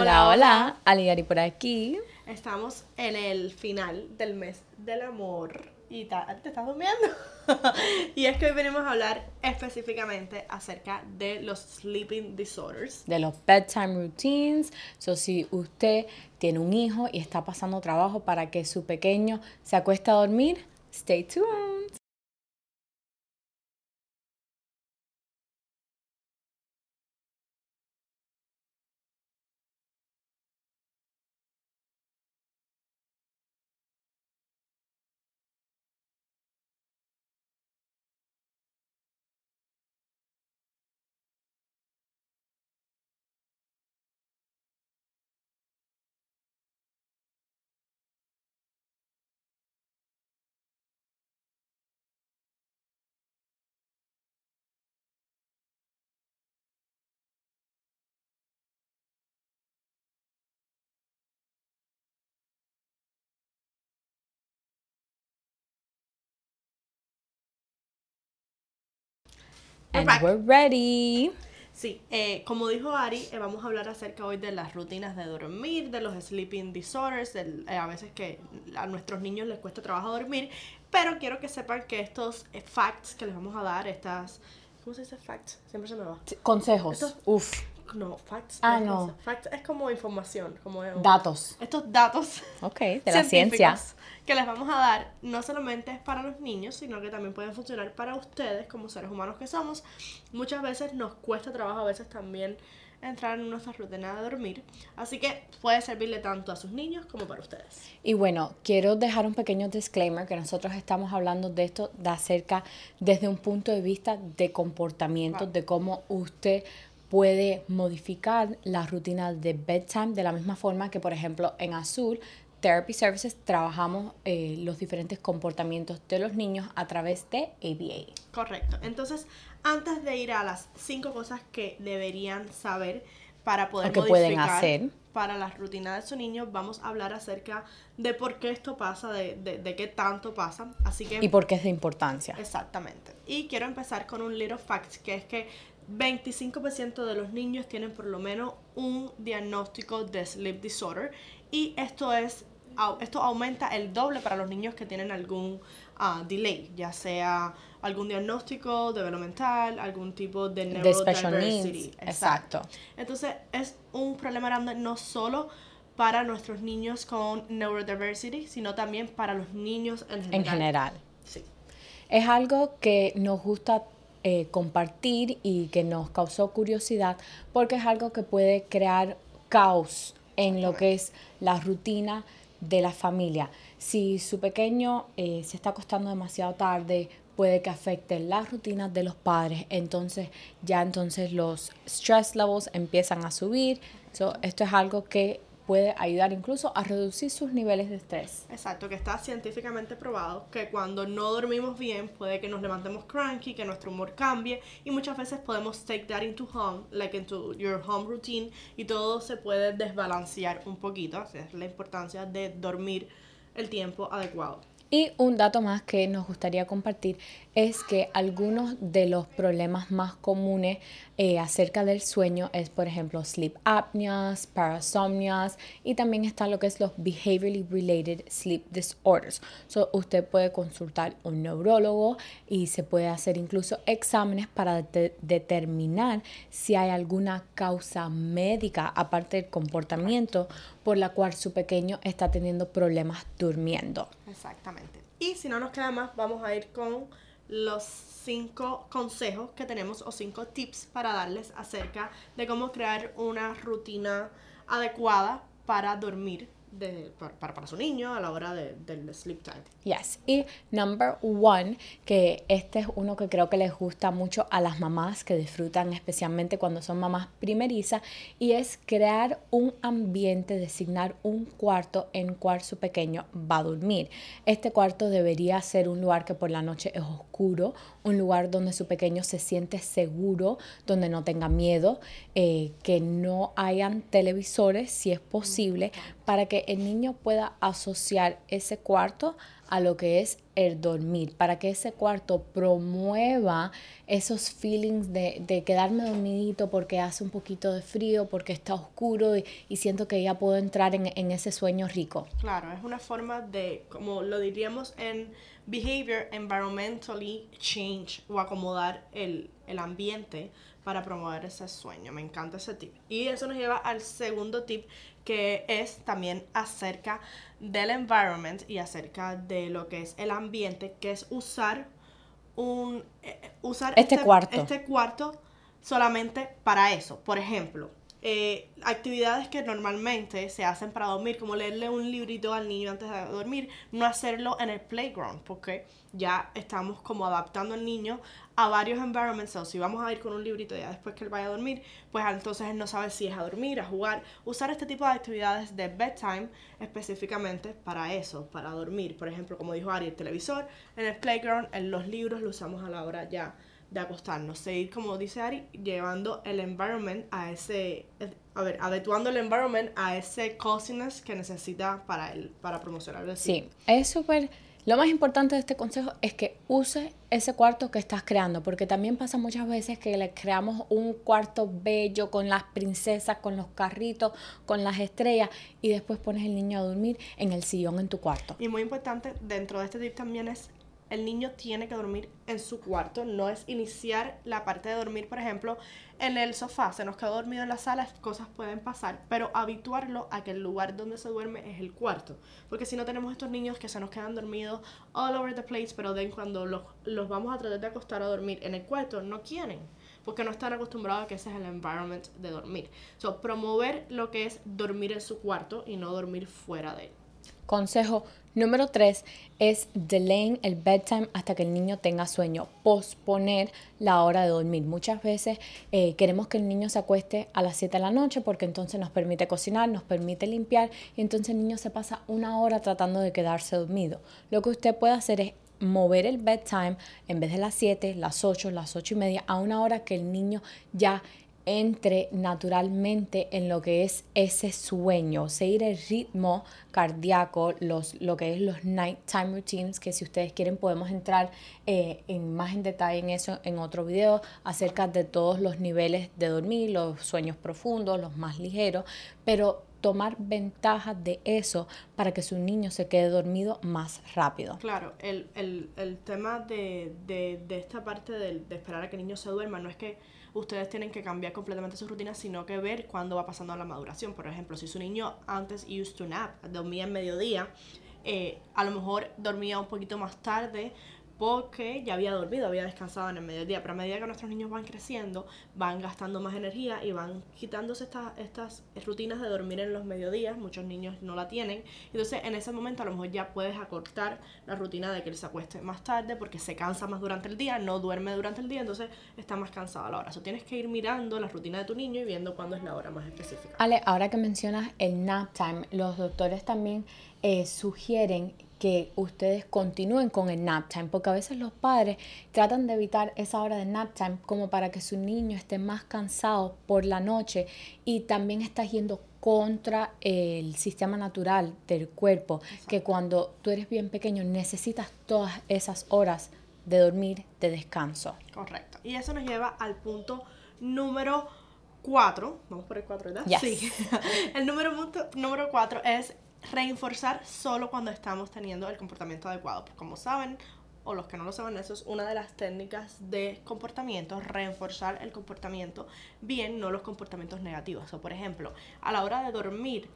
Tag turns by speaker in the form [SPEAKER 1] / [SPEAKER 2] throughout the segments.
[SPEAKER 1] Hola, hola, Aligari por aquí.
[SPEAKER 2] Estamos en el final del mes del amor y te estás durmiendo. y es que hoy venimos a hablar específicamente acerca de los sleeping disorders.
[SPEAKER 1] De los bedtime routines. So, si usted tiene un hijo y está pasando trabajo para que su pequeño se acueste a dormir, stay tuned. And we're ready.
[SPEAKER 2] Sí, eh, como dijo Ari, eh, vamos a hablar acerca hoy de las rutinas de dormir, de los sleeping disorders, eh, a veces que a nuestros niños les cuesta trabajo dormir, pero quiero que sepan que estos facts que les vamos a dar, estas, ¿cómo se dice facts? Siempre se me va.
[SPEAKER 1] Consejos. Uf.
[SPEAKER 2] No, facts.
[SPEAKER 1] Ah, no.
[SPEAKER 2] Facts es como información, como
[SPEAKER 1] datos.
[SPEAKER 2] Estos datos.
[SPEAKER 1] Ok, de la ciencia
[SPEAKER 2] que les vamos a dar no solamente es para los niños, sino que también pueden funcionar para ustedes como seres humanos que somos. Muchas veces nos cuesta trabajo, a veces también entrar en nuestra rutina de dormir. Así que puede servirle tanto a sus niños como para ustedes.
[SPEAKER 1] Y bueno, quiero dejar un pequeño disclaimer que nosotros estamos hablando de esto de acerca desde un punto de vista de comportamiento, de cómo usted puede modificar la rutina de bedtime de la misma forma que, por ejemplo, en azul Therapy Services trabajamos eh, los diferentes comportamientos de los niños a través de ABA.
[SPEAKER 2] Correcto. Entonces, antes de ir a las cinco cosas que deberían saber para poder
[SPEAKER 1] que pueden hacer
[SPEAKER 2] para la rutina de su niño, vamos a hablar acerca de por qué esto pasa, de, de, qué tanto pasa. Así que,
[SPEAKER 1] y por qué es de importancia.
[SPEAKER 2] Exactamente. Y quiero empezar con un little fact, que es que 25% de los niños tienen por lo menos un diagnóstico de sleep disorder y esto es esto aumenta el doble para los niños que tienen algún uh, delay, ya sea algún diagnóstico developmental, algún tipo de neurodiversity.
[SPEAKER 1] Exacto.
[SPEAKER 2] Entonces es un problema grande no solo para nuestros niños con neurodiversity, sino también para los niños en general.
[SPEAKER 1] En general.
[SPEAKER 2] Sí.
[SPEAKER 1] Es algo que nos gusta eh, compartir y que nos causó curiosidad porque es algo que puede crear caos en lo que es la rutina de la familia. Si su pequeño eh, se está acostando demasiado tarde, puede que afecte las rutinas de los padres. Entonces ya entonces los stress levels empiezan a subir. esto es algo que puede ayudar incluso a reducir sus niveles de estrés.
[SPEAKER 2] Exacto, que está científicamente probado que cuando no dormimos bien puede que nos levantemos cranky, que nuestro humor cambie y muchas veces podemos take that into home, like into your home routine y todo se puede desbalancear un poquito, así es la importancia de dormir el tiempo adecuado.
[SPEAKER 1] Y un dato más que nos gustaría compartir es que algunos de los problemas más comunes eh, acerca del sueño es, por ejemplo, sleep apneas, parasomnias y también está lo que es los behaviorally related sleep disorders. So, usted puede consultar un neurólogo y se puede hacer incluso exámenes para determinar si hay alguna causa médica aparte del comportamiento por la cual su pequeño está teniendo problemas durmiendo.
[SPEAKER 2] Exactamente. Y si no nos queda más, vamos a ir con los cinco consejos que tenemos o cinco tips para darles acerca de cómo crear una rutina adecuada para dormir de, para, para, su niño a la hora de, del sleep time.
[SPEAKER 1] Yes. Y number one, que este es uno que creo que les gusta mucho a las mamás que disfrutan especialmente cuando son mamás primerizas y es crear un ambiente, designar un cuarto en cual su pequeño va a dormir. Este cuarto debería ser un lugar que por la noche es oscuro, un lugar donde su pequeño se siente seguro, donde no tenga miedo, eh, que no hayan televisores si es posible, para que el niño pueda asociar ese cuarto a lo que es el dormir, para que ese cuarto promueva esos feelings de, de quedarme dormidito porque hace un poquito de frío, porque está oscuro y, siento que ya puedo entrar en, en ese sueño rico.
[SPEAKER 2] Claro, es una forma de, como lo diríamos en behavior, environmentally change o acomodar el, el ambiente para promover ese sueño. Me encanta ese tip. Y eso nos lleva al segundo tip que es también acerca del environment y acerca de lo que es el ambiente, que es usar un eh, usar
[SPEAKER 1] Este cuarto.
[SPEAKER 2] este cuarto solamente para eso. Por ejemplo, eh, actividades que normalmente se hacen para dormir, como leerle un librito al niño antes de dormir, no hacerlo en el playground, porque ya estamos como adaptando al niño a varios environments. O si vamos a ir con un librito ya después que él vaya a dormir, pues entonces él no sabe si es a dormir, a jugar. Usar este tipo de actividades de bedtime específicamente para eso, para dormir. Por ejemplo, como dijo Ari, el televisor, en el playground, en los libros lo usamos a la hora ya de acostarnos. Seguir, como dice Ari, llevando el environment a ese, a ver, adecuando el environment a ese coziness que necesita para él, para promocionar el
[SPEAKER 1] Sí, es súper... Lo más importante de este consejo es que use ese cuarto que estás creando, porque también pasa muchas veces que le creamos un cuarto bello con las princesas, con los carritos, con las estrellas, y después pones el niño a dormir en el sillón en tu cuarto.
[SPEAKER 2] Y muy importante, dentro de este tip también es el niño tiene que dormir en su cuarto, no es iniciar la parte de dormir, por ejemplo, en el sofá, se nos quedó dormido en la sala, cosas pueden pasar, pero habituarlo a que el lugar donde se duerme es el cuarto, porque si no tenemos estos niños que se nos quedan dormidos all over the place, pero de cuando los, los vamos a tratar de acostar a dormir en el cuarto, no quieren porque no están acostumbrados a que ese es el environment de dormir. So, promover lo que es dormir en su cuarto y no dormir fuera de él.
[SPEAKER 1] Consejo número 3 es delaying el bedtime hasta que el niño tenga sueño, posponer la hora de dormir. Muchas veces eh, queremos que el niño se acueste a las 7 de la noche porque entonces nos permite cocinar, nos permite limpiar y entonces el niño se pasa una hora tratando de quedarse dormido. Lo que usted puede hacer es mover el bedtime en vez de las 7, las 8, las 8 y media a una hora que el niño ya entre naturalmente en lo que es ese sueño, seguir el ritmo cardíaco, los, lo que es los nighttime routines, que si ustedes quieren podemos entrar eh, en más en detalle en eso en otro video acerca de todos los niveles de dormir, los sueños profundos, los más ligeros, pero tomar ventaja de eso para que su niño se quede dormido más rápido.
[SPEAKER 2] Claro, el, el, el tema de, de, de esta parte de, de esperar a que el niño se duerma no es que ustedes tienen que cambiar completamente su rutina, sino que ver cuándo va pasando la maduración. Por ejemplo, si su niño antes used to nap, dormía en mediodía, eh, a lo mejor dormía un poquito más tarde porque ya había dormido, había descansado en el mediodía, pero a medida que nuestros niños van creciendo, van gastando más energía y van quitándose estas, estas rutinas de dormir en los mediodías, muchos niños no la tienen, entonces en ese momento a lo mejor ya puedes acortar la rutina de que él se acueste más tarde porque se cansa más durante el día, no duerme durante el día, entonces está más cansado a la hora. Eso tienes que ir mirando la rutina de tu niño y viendo cuándo es la hora más específica.
[SPEAKER 1] Ale, ahora que mencionas el nap time, los doctores también eh, sugieren que ustedes continúen con el nap time, porque a veces los padres tratan de evitar esa hora de nap time como para que su niño esté más cansado por la noche y también está yendo contra el sistema natural del cuerpo, que cuando tú eres bien pequeño necesitas todas esas horas de dormir, de descanso.
[SPEAKER 2] Correcto. Y eso nos lleva al punto número 4. Vamos por el 4, ¿verdad?
[SPEAKER 1] Yes.
[SPEAKER 2] Sí. el número, punto- número 4 es reforzar solo cuando estamos teniendo el comportamiento adecuado. Pues como saben, o los que no lo saben, eso es una de las técnicas de comportamiento, reforzar el comportamiento bien, no los comportamientos negativos. O por ejemplo, a la hora de dormir,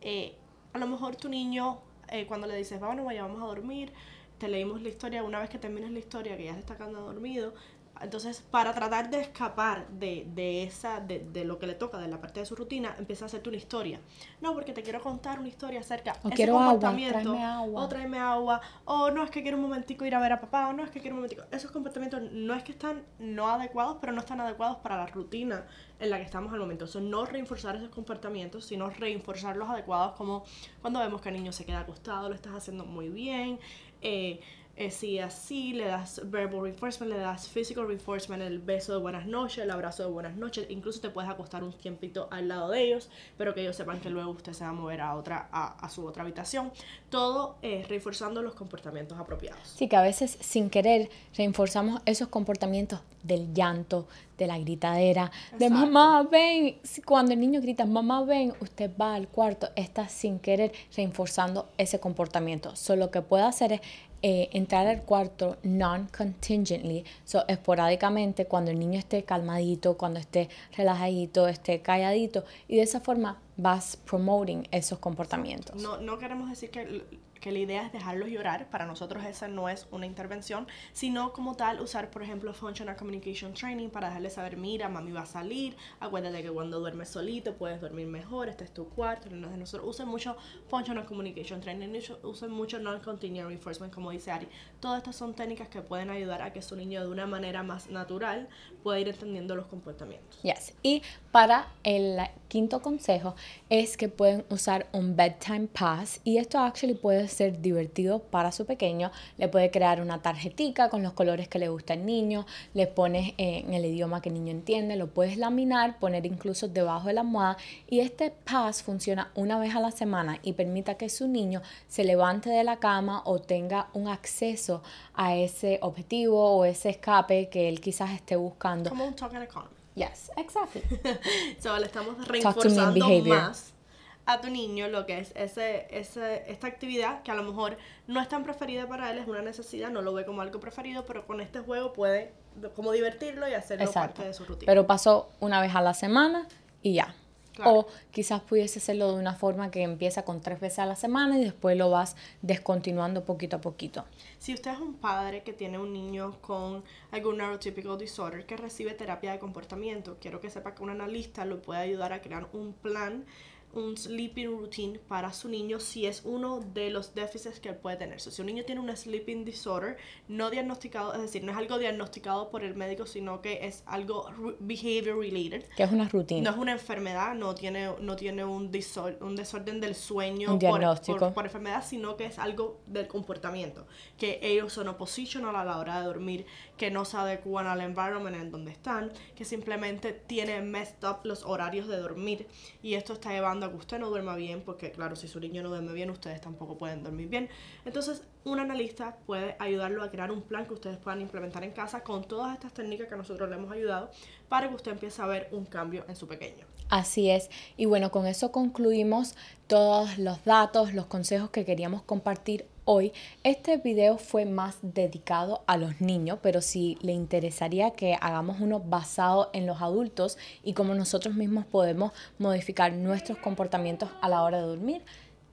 [SPEAKER 2] eh, a lo mejor tu niño, eh, cuando le dices, bueno, vaya, vamos a dormir, te leímos la historia, una vez que termines la historia, que ya se está quedando dormido, entonces, para tratar de escapar de, de esa, de, de lo que le toca, de la parte de su rutina, empieza a hacerte una historia. No, porque te quiero contar una historia acerca
[SPEAKER 1] O
[SPEAKER 2] ese
[SPEAKER 1] quiero agua,
[SPEAKER 2] comportamiento,
[SPEAKER 1] tráeme agua.
[SPEAKER 2] O tráeme agua. O no, es que quiero un momentico ir a ver a papá. O no, es que quiero un momentico. Esos comportamientos no es que están no adecuados, pero no están adecuados para la rutina en la que estamos al momento. Son no reforzar esos comportamientos, sino reforzar los adecuados, como cuando vemos que el niño se queda acostado, lo estás haciendo muy bien. eh, eh, sí así, le das verbal reinforcement, le das physical reinforcement, el beso de buenas noches, el abrazo de buenas noches, incluso te puedes acostar un tiempito al lado de ellos, pero que ellos sepan que luego usted se va a mover a otra, a, a su otra habitación. Todo eh, reforzando los comportamientos apropiados.
[SPEAKER 1] Sí, que a veces sin querer reforzamos esos comportamientos del llanto, de la gritadera, de mamá ven. Cuando el niño grita mamá ven, usted va al cuarto, está sin querer reforzando ese comportamiento. Solo lo que puede hacer es eh, entrar al cuarto non-contingently, so, esporádicamente, cuando el niño esté calmadito, cuando esté relajadito, esté calladito, y de esa forma vas promoting esos comportamientos.
[SPEAKER 2] No, no queremos decir que, que la idea es dejarlos llorar, para nosotros esa no es una intervención, sino como tal usar, por ejemplo, Functional Communication Training para dejarles saber, mira, mami va a salir, acuérdate que cuando duermes solito puedes dormir mejor, este es tu cuarto, no es de nosotros. Usen mucho Functional Communication Training, usen mucho Non-Continuous Reinforcement, como dice Ari. Todas estas son técnicas que pueden ayudar a que su niño de una manera más natural pueda ir entendiendo los comportamientos.
[SPEAKER 1] Yes. Y para el quinto consejo es que pueden usar un bedtime pass y esto actually puede ser divertido para su pequeño. Le puede crear una tarjetica con los colores que le gusta al niño, le pones eh, en el idioma que el niño entiende, lo puedes laminar, poner incluso debajo de la almohada y este pass funciona una vez a la semana y permita que su niño se levante de la cama o tenga un acceso a ese objetivo o ese escape que él quizás esté buscando.
[SPEAKER 2] Como un token economy.
[SPEAKER 1] Yes, exactly.
[SPEAKER 2] So, le estamos reforzando más a tu niño lo que es ese, ese, esta actividad que a lo mejor no es tan preferida para él, es una necesidad, no lo ve como algo preferido, pero con este juego puede como divertirlo y hacerlo
[SPEAKER 1] Exacto.
[SPEAKER 2] parte de su rutina.
[SPEAKER 1] Pero pasó una vez a la semana y ya.
[SPEAKER 2] Claro.
[SPEAKER 1] O quizás pudiese hacerlo de una forma que empieza con tres veces a la semana y después lo vas descontinuando poquito a poquito.
[SPEAKER 2] Si usted es un padre que tiene un niño con algún neurotypical disorder que recibe terapia de comportamiento, quiero que sepa que un analista lo puede ayudar a crear un plan, un sleeping routine para su niño si es uno de los déficits que él puede tener. So, si un niño tiene un sleeping disorder no diagnosticado, es decir, no es algo diagnosticado por el médico, sino que es algo behavior related,
[SPEAKER 1] Que es una rutina.
[SPEAKER 2] no es una enfermedad, no tiene, no tiene un, disor- un desorden del sueño
[SPEAKER 1] Un
[SPEAKER 2] por-
[SPEAKER 1] diagnóstico.
[SPEAKER 2] Por, por enfermedad, sino que es algo del comportamiento. Que ellos son oppositional a la hora de dormir, que no se adecúan al environment en donde están, que simplemente tienen messed up los horarios de dormir. Y esto está llevando a que usted no duerma bien, porque claro, si su niño no duerme bien, ustedes tampoco pueden dormir bien. Entonces, un analista puede ayudarlo a crear un plan que ustedes puedan implementar en casa con todas estas técnicas que nosotros le hemos ayudado para que usted empiece a ver un cambio en su pequeño.
[SPEAKER 1] Así es. Y bueno, con eso concluimos todos los datos, los consejos que queríamos compartir hoy. Este video fue más dedicado a los niños, pero si le interesaría que hagamos uno basado en los adultos y cómo nosotros mismos podemos modificar nuestros comportamientos a la hora de dormir,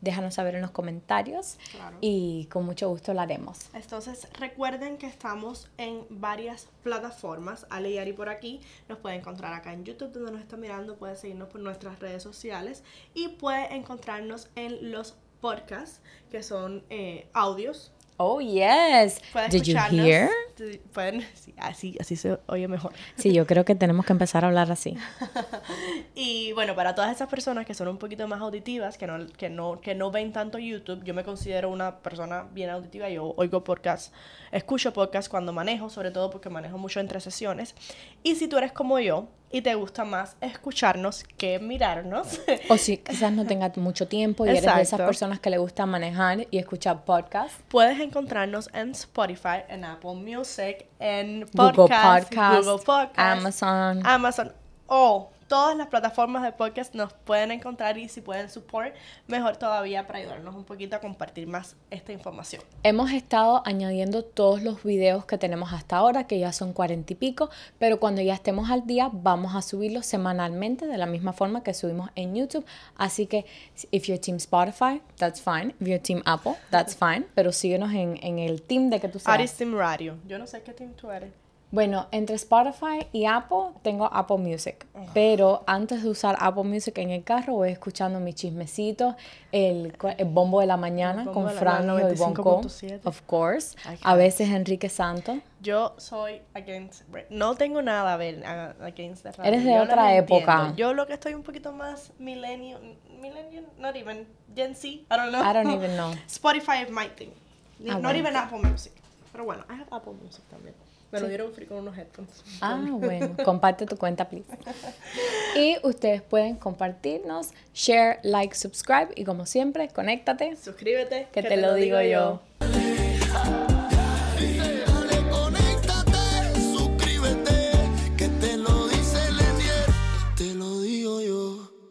[SPEAKER 1] déjanos saber en los comentarios
[SPEAKER 2] Claro.
[SPEAKER 1] y con mucho gusto lo haremos.
[SPEAKER 2] Entonces recuerden que estamos en varias plataformas. Ale y Ari por aquí. Nos puede encontrar acá en YouTube donde nos está mirando. Puede seguirnos por nuestras redes sociales. Y puede encontrarnos en los podcasts que son eh, audios.
[SPEAKER 1] Oh, yes. Did you hear?
[SPEAKER 2] Pueden, sí, así, así se oye mejor.
[SPEAKER 1] Sí, yo creo que tenemos que empezar a hablar así.
[SPEAKER 2] Y bueno, para todas esas personas que son un poquito más auditivas, que no, que no, que no ven tanto YouTube, yo me considero una persona bien auditiva. Yo oigo podcast, escucho podcast cuando manejo, sobre todo porque manejo mucho entre sesiones. Y si tú eres como yo y te gusta más escucharnos que mirarnos,
[SPEAKER 1] O si quizás no tengas mucho tiempo y eres de esas
[SPEAKER 2] Exacto.
[SPEAKER 1] personas que le gusta manejar y escuchar podcasts.
[SPEAKER 2] puedes encontrarnos en Spotify, en Apple Music, en
[SPEAKER 1] Google
[SPEAKER 2] Podcast,
[SPEAKER 1] Podcast,
[SPEAKER 2] Google Podcast,
[SPEAKER 1] Amazon.
[SPEAKER 2] Amazon o todas las plataformas de podcast nos pueden encontrar y si pueden support, mejor todavía para ayudarnos un poquito a compartir más esta información.
[SPEAKER 1] Hemos estado añadiendo todos los videos que tenemos hasta ahora, que ya son cuarenta y pico, pero cuando ya estemos al día vamos a subirlos semanalmente de la misma forma que subimos en YouTube. Así que if you're team Spotify, that's fine. If you're team Apple, that's fine. Pero síguenos en, en el team de que tú seas.
[SPEAKER 2] Aris Team Radio. Yo no sé qué team tú eres.
[SPEAKER 1] Bueno, entre Spotify y Apple tengo Apple Music, pero antes de usar Apple Music en el carro voy escuchando mis chismecitos, el, el bombo de la mañana con
[SPEAKER 2] la
[SPEAKER 1] y Bonco,
[SPEAKER 2] 95.7.
[SPEAKER 1] of course, a veces Enrique Santos.
[SPEAKER 2] Yo soy against. No tengo nada a ver against the radio.
[SPEAKER 1] Eres de
[SPEAKER 2] Yo
[SPEAKER 1] otra época.
[SPEAKER 2] entiendo. Yo lo que estoy un poquito más millennial, millennial, not even Gen Z. I don't know.
[SPEAKER 1] I don't even know.
[SPEAKER 2] Spotify is my thing.
[SPEAKER 1] Ah,
[SPEAKER 2] not
[SPEAKER 1] bueno.
[SPEAKER 2] even Apple Music. Pero bueno, I have Apple Music también. Me lo dieron free con unos headphones.
[SPEAKER 1] Ah, bueno, comparte tu cuenta, please. Y ustedes pueden compartirnos, share, like, subscribe y como siempre, conéctate.
[SPEAKER 2] Suscríbete.
[SPEAKER 1] Que, te, lo, digo yo.